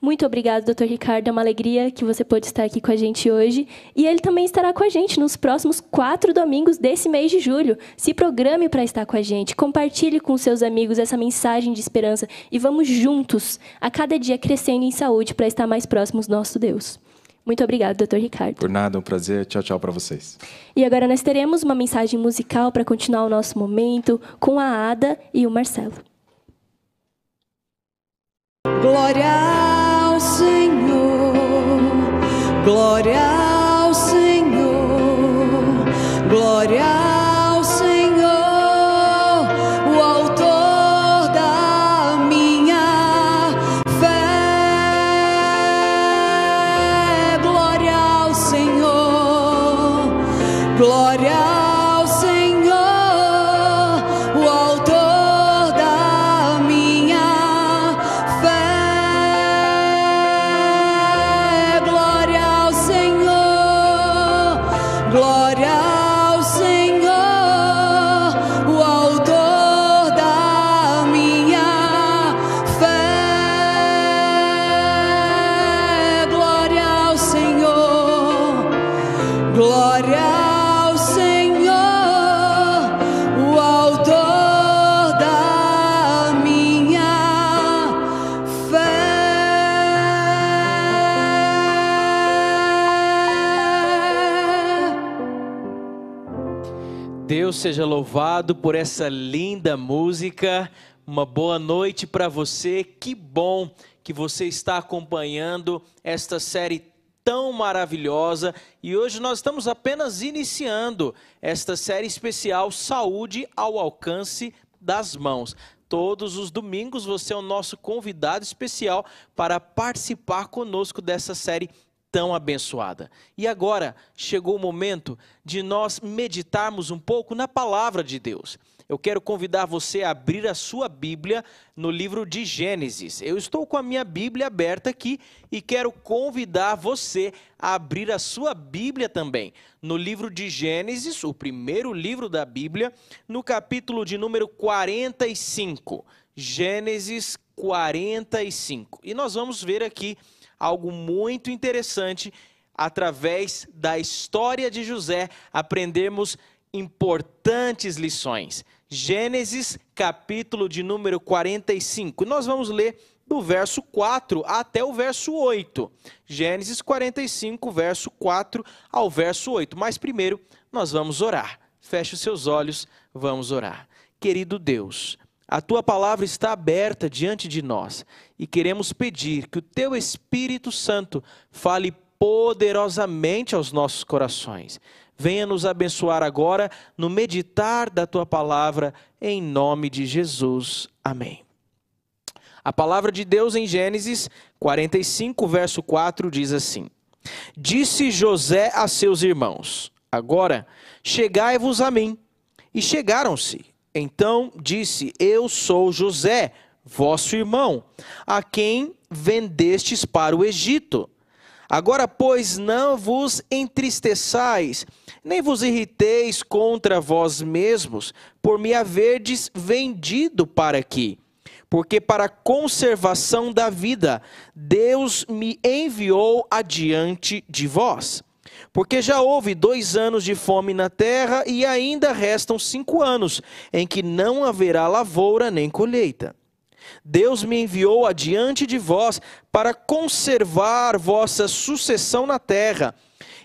Muito obrigado, doutor Ricardo. É uma alegria que você pôde estar aqui com a gente hoje. E ele também estará com a gente nos próximos quatro domingos desse mês de julho. Se programe para estar com a gente. Compartilhe com seus amigos essa mensagem de esperança e vamos juntos, a cada dia, crescendo em saúde para estar mais próximos do nosso Deus. Muito obrigado, doutor Ricardo.
Por nada, um prazer. Tchau, tchau para vocês.
E agora nós teremos uma mensagem musical para continuar o nosso momento com a Ada e o Marcelo.
Glória Senhor, glória ao
seja louvado por essa linda música. Uma boa noite para você. Que bom que você está acompanhando esta série tão maravilhosa e hoje nós estamos apenas iniciando esta série especial Saúde ao alcance das mãos. todos os domingos você é o nosso convidado especial para participar conosco dessa série tão abençoada. E agora chegou o momento de nós meditarmos um pouco na palavra de Deus. Eu quero convidar você a abrir a sua Bíblia no livro de Gênesis. Eu estou com a minha Bíblia aberta aqui e quero convidar você a abrir a sua Bíblia também no livro de Gênesis, o primeiro livro da Bíblia, no capítulo de número 45. Gênesis 45. E nós vamos ver aqui algo muito interessante através da história de José, aprendemos importantes lições. Gênesis, capítulo de número 45. Nós vamos ler do verso 4 até o verso 8. Gênesis 45, verso 4 ao verso 8. Mas primeiro, nós vamos orar. Feche os seus olhos, vamos orar. Querido Deus, a tua palavra está aberta diante de nós e queremos pedir que o teu Espírito Santo fale poderosamente aos nossos corações venha nos abençoar agora no meditar da tua palavra, em nome de Jesus. Amém. A palavra de Deus em Gênesis 45, verso 4 diz assim: Disse José a seus irmãos: Agora chegai-vos a mim. E chegaram-se. Então disse: Eu sou José, vosso irmão, a quem vendestes para o Egito. Agora, pois, não vos entristeçais, nem vos irriteis contra vós mesmos, por me haverdes vendido para aqui. Porque para a conservação da vida, Deus me enviou adiante de vós. Porque já houve dois anos de fome na terra, e ainda restam cinco anos, em que não haverá lavoura nem colheita. Deus me enviou adiante de vós para conservar vossa sucessão na terra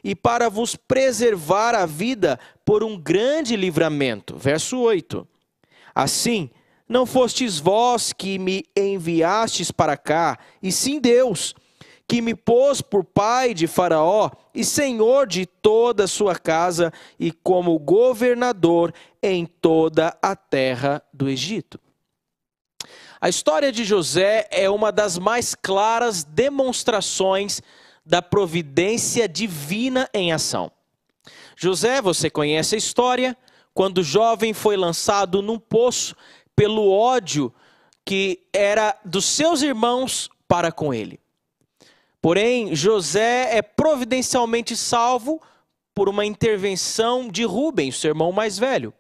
e para vos preservar a vida por um grande livramento. Verso 8. Assim, não fostes vós que me enviastes para cá, e sim Deus, que me pôs por pai de Faraó e senhor de toda a sua casa e como governador em toda a terra do Egito. A história de José é uma das mais claras demonstrações da providência divina em ação. José, você conhece a história, quando jovem foi lançado num poço pelo ódio que era dos seus irmãos para com ele. Porém, José é providencialmente salvo por uma intervenção de Rubem, seu irmão mais velho.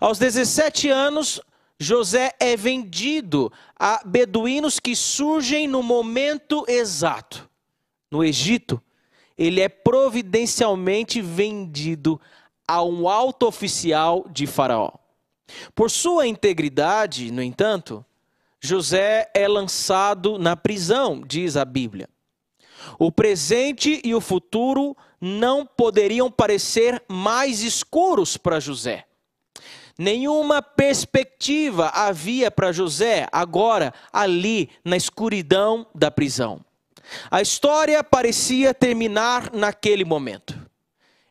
Aos 17 anos, José é vendido a beduínos que surgem no momento exato. No Egito, ele é providencialmente vendido a um alto oficial de Faraó. Por sua integridade, no entanto, José é lançado na prisão, diz a Bíblia. O presente e o futuro não poderiam parecer mais escuros para José. Nenhuma perspectiva havia para José agora, ali, na escuridão da prisão. A história parecia terminar naquele momento.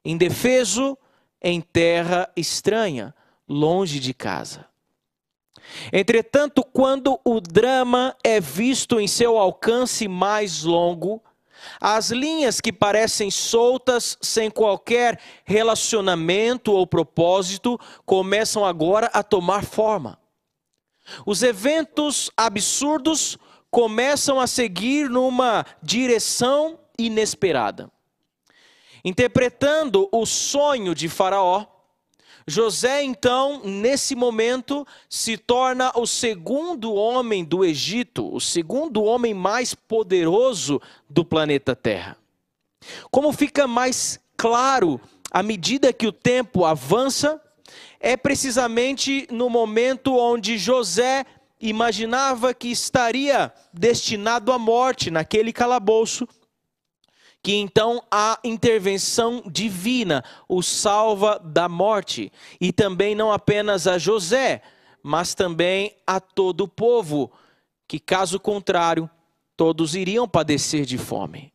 Indefeso, em terra estranha, longe de casa. Entretanto, quando o drama é visto em seu alcance mais longo, as linhas que parecem soltas, sem qualquer relacionamento ou propósito, começam agora a tomar forma. Os eventos absurdos começam a seguir numa direção inesperada. Interpretando o sonho de Faraó, José, então, nesse momento, se torna o segundo homem do Egito, o segundo homem mais poderoso do planeta Terra. Como fica mais claro à medida que o tempo avança, é precisamente no momento onde José imaginava que estaria destinado à morte naquele calabouço que então a intervenção divina o salva da morte, e também não apenas a José, mas também a todo o povo, que caso contrário, todos iriam padecer de fome.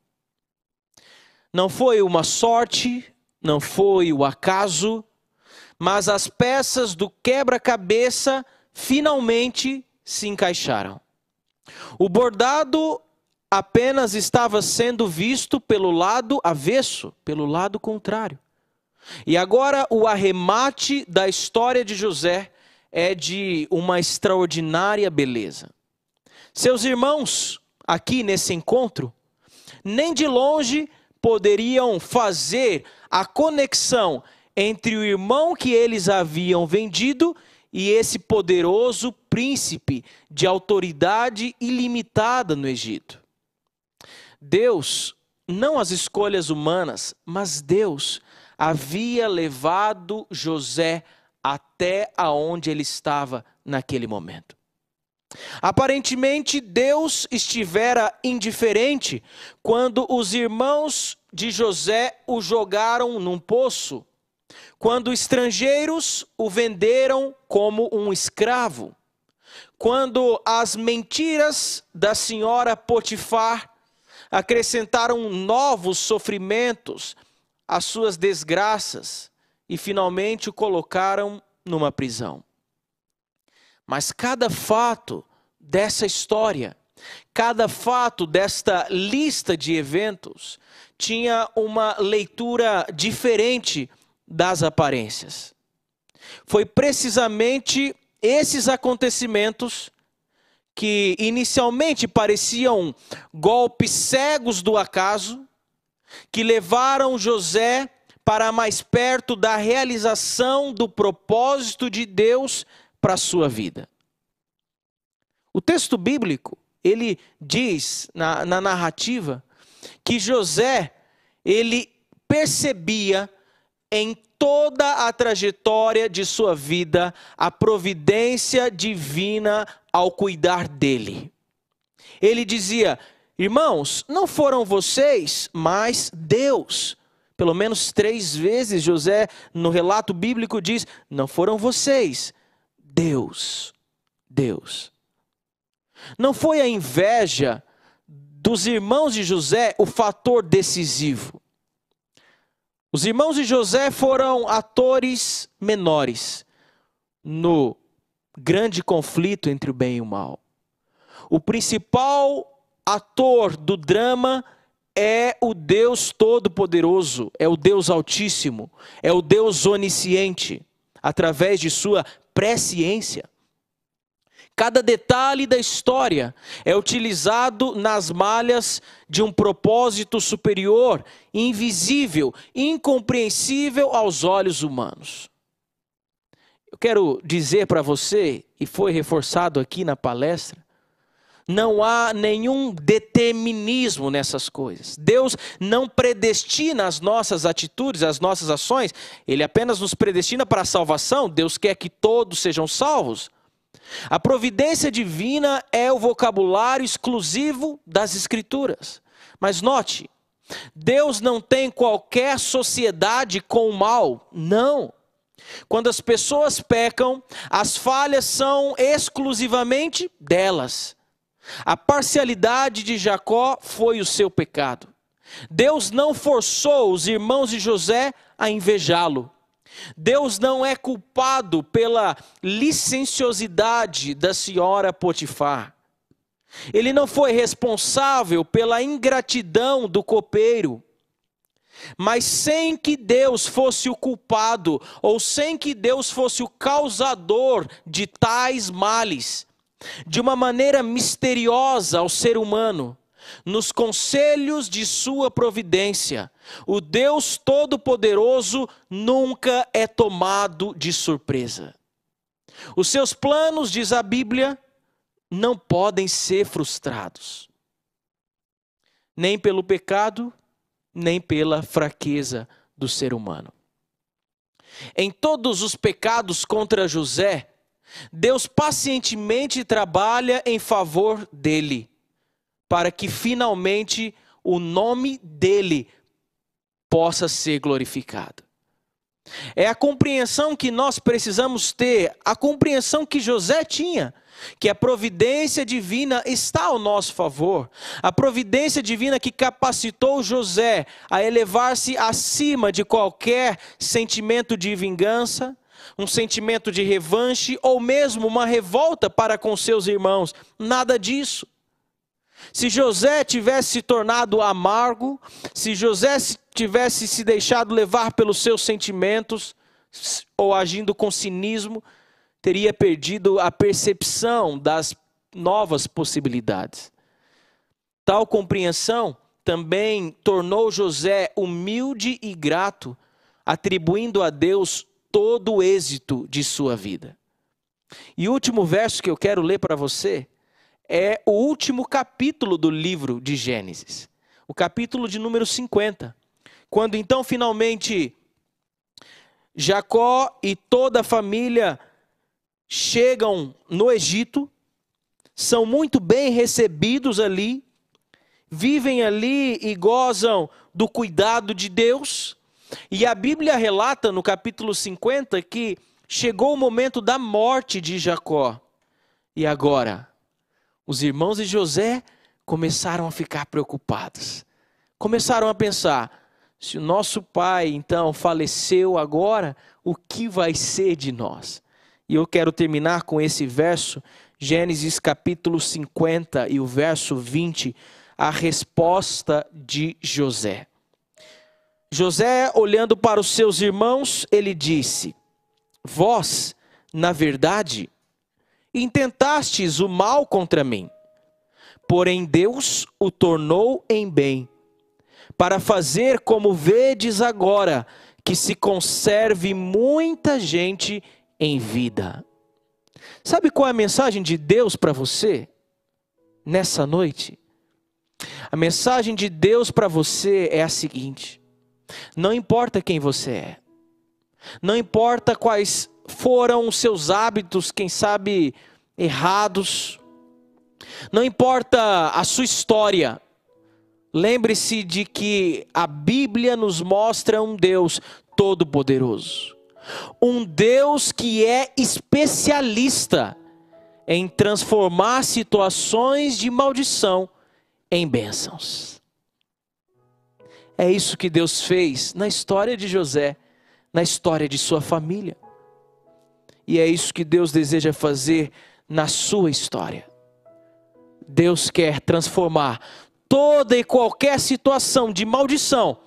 Não foi uma sorte, não foi o acaso, mas as peças do quebra-cabeça finalmente se encaixaram. O bordado apenas estava sendo visto pelo lado avesso, pelo lado contrário. E agora o arremate da história de José é de uma extraordinária beleza. Seus irmãos, aqui nesse encontro, nem de longe poderiam fazer a conexão entre o irmão que eles haviam vendido e esse poderoso príncipe de autoridade ilimitada no Egito. Deus, não as escolhas humanas, mas Deus havia levado José até aonde ele estava naquele momento. Aparentemente, Deus estivera indiferente quando os irmãos de José o jogaram num poço, quando estrangeiros o venderam como um escravo, quando as mentiras da senhora Potifar acrescentaram novos sofrimentos às suas desgraças e finalmente o colocaram numa prisão. Mas cada fato dessa história, cada fato desta lista de eventos, tinha uma leitura diferente das aparências. Foi precisamente esses acontecimentos que inicialmente pareciam golpes cegos do acaso, que levaram José para mais perto da realização do propósito de Deus para a sua vida. O texto bíblico, ele diz na, na narrativa que José, ele percebia em toda a trajetória de sua vida a providência divina ao cuidar dele. Ele dizia: Irmãos, não foram vocês, mas Deus. Pelo menos três vezes José, no relato bíblico, diz: Não foram vocês, Deus. Deus. Não foi a inveja dos irmãos de José o fator decisivo. Os irmãos de José foram atores menores no grande conflito entre o bem e o mal. O principal ator do drama é o Deus Todo-Poderoso, é o Deus Altíssimo, é o Deus Onisciente, através de sua presciência. Cada detalhe da história é utilizado nas malhas de um propósito superior, invisível, incompreensível aos olhos humanos. Eu quero dizer para você, e foi reforçado aqui na palestra, não há nenhum determinismo nessas coisas. Deus não predestina as nossas atitudes, as nossas ações, Ele apenas nos predestina para a salvação. Deus quer que todos sejam salvos. A providência divina é o vocabulário exclusivo das Escrituras. Mas note, Deus não tem qualquer sociedade com o mal, não. Quando as pessoas pecam, as falhas são exclusivamente delas. A parcialidade de Jacó foi o seu pecado. Deus não forçou os irmãos de José a invejá-lo. Deus não é culpado pela licenciosidade da senhora Potifar. Ele não foi responsável pela ingratidão do copeiro. Mas sem que Deus fosse o culpado, ou sem que Deus fosse o causador de tais males, de uma maneira misteriosa ao ser humano, nos conselhos de sua providência, o Deus Todo-Poderoso nunca é tomado de surpresa. Os seus planos, diz a Bíblia, não podem ser frustrados, nem pelo pecado, nem pela fraqueza do ser humano. Em todos os pecados contra José, Deus pacientemente trabalha em favor dele, para que finalmente o nome dele possa ser glorificado. É a compreensão que nós precisamos ter, a compreensão que José tinha, que a providência divina está ao nosso favor, a providência divina que capacitou José a elevar-se acima de qualquer sentimento de vingança, um sentimento de revanche ou mesmo uma revolta para com seus irmãos. Nada disso. Se José tivesse se tornado amargo, se José tivesse se deixado levar pelos seus sentimentos ou agindo com cinismo, teria perdido a percepção das novas possibilidades. Tal compreensão também tornou José humilde e grato, atribuindo a Deus todo o êxito de sua vida. E o último verso que eu quero ler para você é o último capítulo do livro de Gênesis, o capítulo de número 50. Quando então finalmente Jacó e toda a família chegam no Egito, são muito bem recebidos ali, vivem ali e gozam do cuidado de Deus. E a Bíblia relata no capítulo 50 que chegou o momento da morte de Jacó. E agora, os irmãos de José começaram a ficar preocupados. Começaram a pensar: se o nosso pai então faleceu agora, o que vai ser de nós? E eu quero terminar com esse verso, Gênesis capítulo 50 e o verso 20, a resposta de José. José, olhando para os seus irmãos, ele disse: Vós, na verdade, intentastes o mal contra mim, porém Deus o tornou em bem, para fazer como vedes agora, que se conserve muita gente em vida. Sabe qual é a mensagem de Deus para você nessa noite? A mensagem de Deus para você é a seguinte: não importa quem você é, não importa quais foram os seus hábitos, quem sabe errados, não importa a sua história, lembre-se de que a Bíblia nos mostra um Deus todo-poderoso, um Deus que é especialista em transformar situações de maldição em bênçãos. É isso que Deus fez na história de José, na história de sua família. E é isso que Deus deseja fazer na sua história. Deus quer transformar toda e qualquer situação de maldição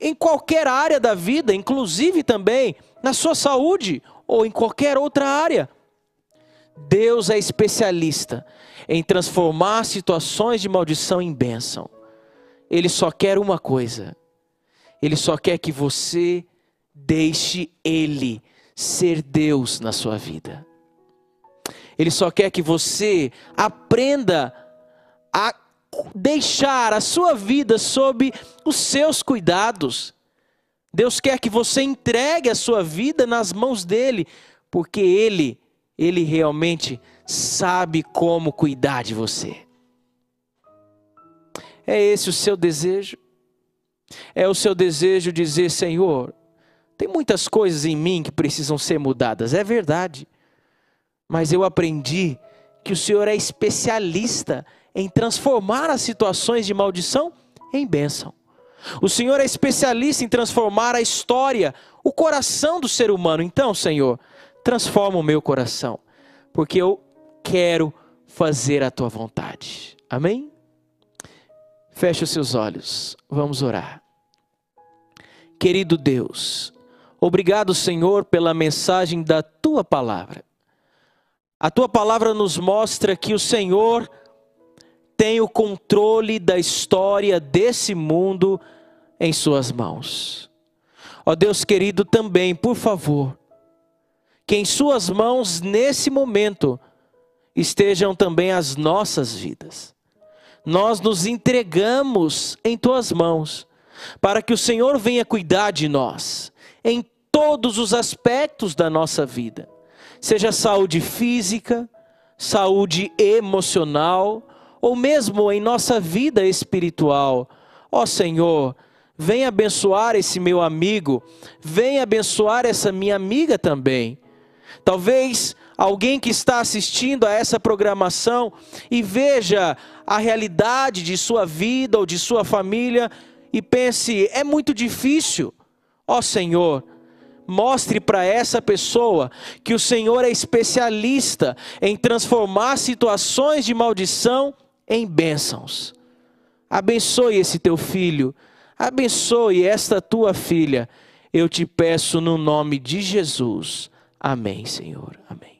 em qualquer área da vida, inclusive também na sua saúde ou em qualquer outra área. Deus é especialista em transformar situações de maldição em bênção. Ele só quer uma coisa. Ele só quer que você deixe Ele ser Deus na sua vida. Ele só quer que você aprenda a deixar a sua vida sob os seus cuidados. Deus quer que você entregue a sua vida nas mãos dele, porque ele, ele realmente sabe como cuidar de você. É esse o seu desejo? É o seu desejo dizer, Senhor, tem muitas coisas em mim que precisam ser mudadas, é verdade. Mas eu aprendi que o Senhor é especialista em transformar as situações de maldição em bênção. O Senhor é especialista em transformar a história, o coração do ser humano. Então, Senhor, transforma o meu coração, porque eu quero fazer a tua vontade. Amém? Feche os seus olhos, vamos orar. Querido Deus, Obrigado, Senhor, pela mensagem da tua palavra. A tua palavra nos mostra que o Senhor tem o controle da história desse mundo em Suas mãos. Ó Deus querido, também, por favor, que em Suas mãos, nesse momento, estejam também as nossas vidas. Nós nos entregamos em Tuas mãos, para que o Senhor venha cuidar de nós em todos os aspectos da nossa vida, seja saúde física, saúde emocional, ou mesmo em nossa vida espiritual. Ó Senhor, vem abençoar esse meu amigo, vem abençoar essa minha amiga também. Talvez alguém que está assistindo a essa programação e veja a realidade de sua vida ou de sua família e pense: é muito difícil. Ó Senhor, Mostre para essa pessoa que o Senhor é especialista em transformar situações de maldição em bênçãos. Abençoe esse teu filho, abençoe esta tua filha. Eu te peço no nome de Jesus. Amém, Senhor. Amém.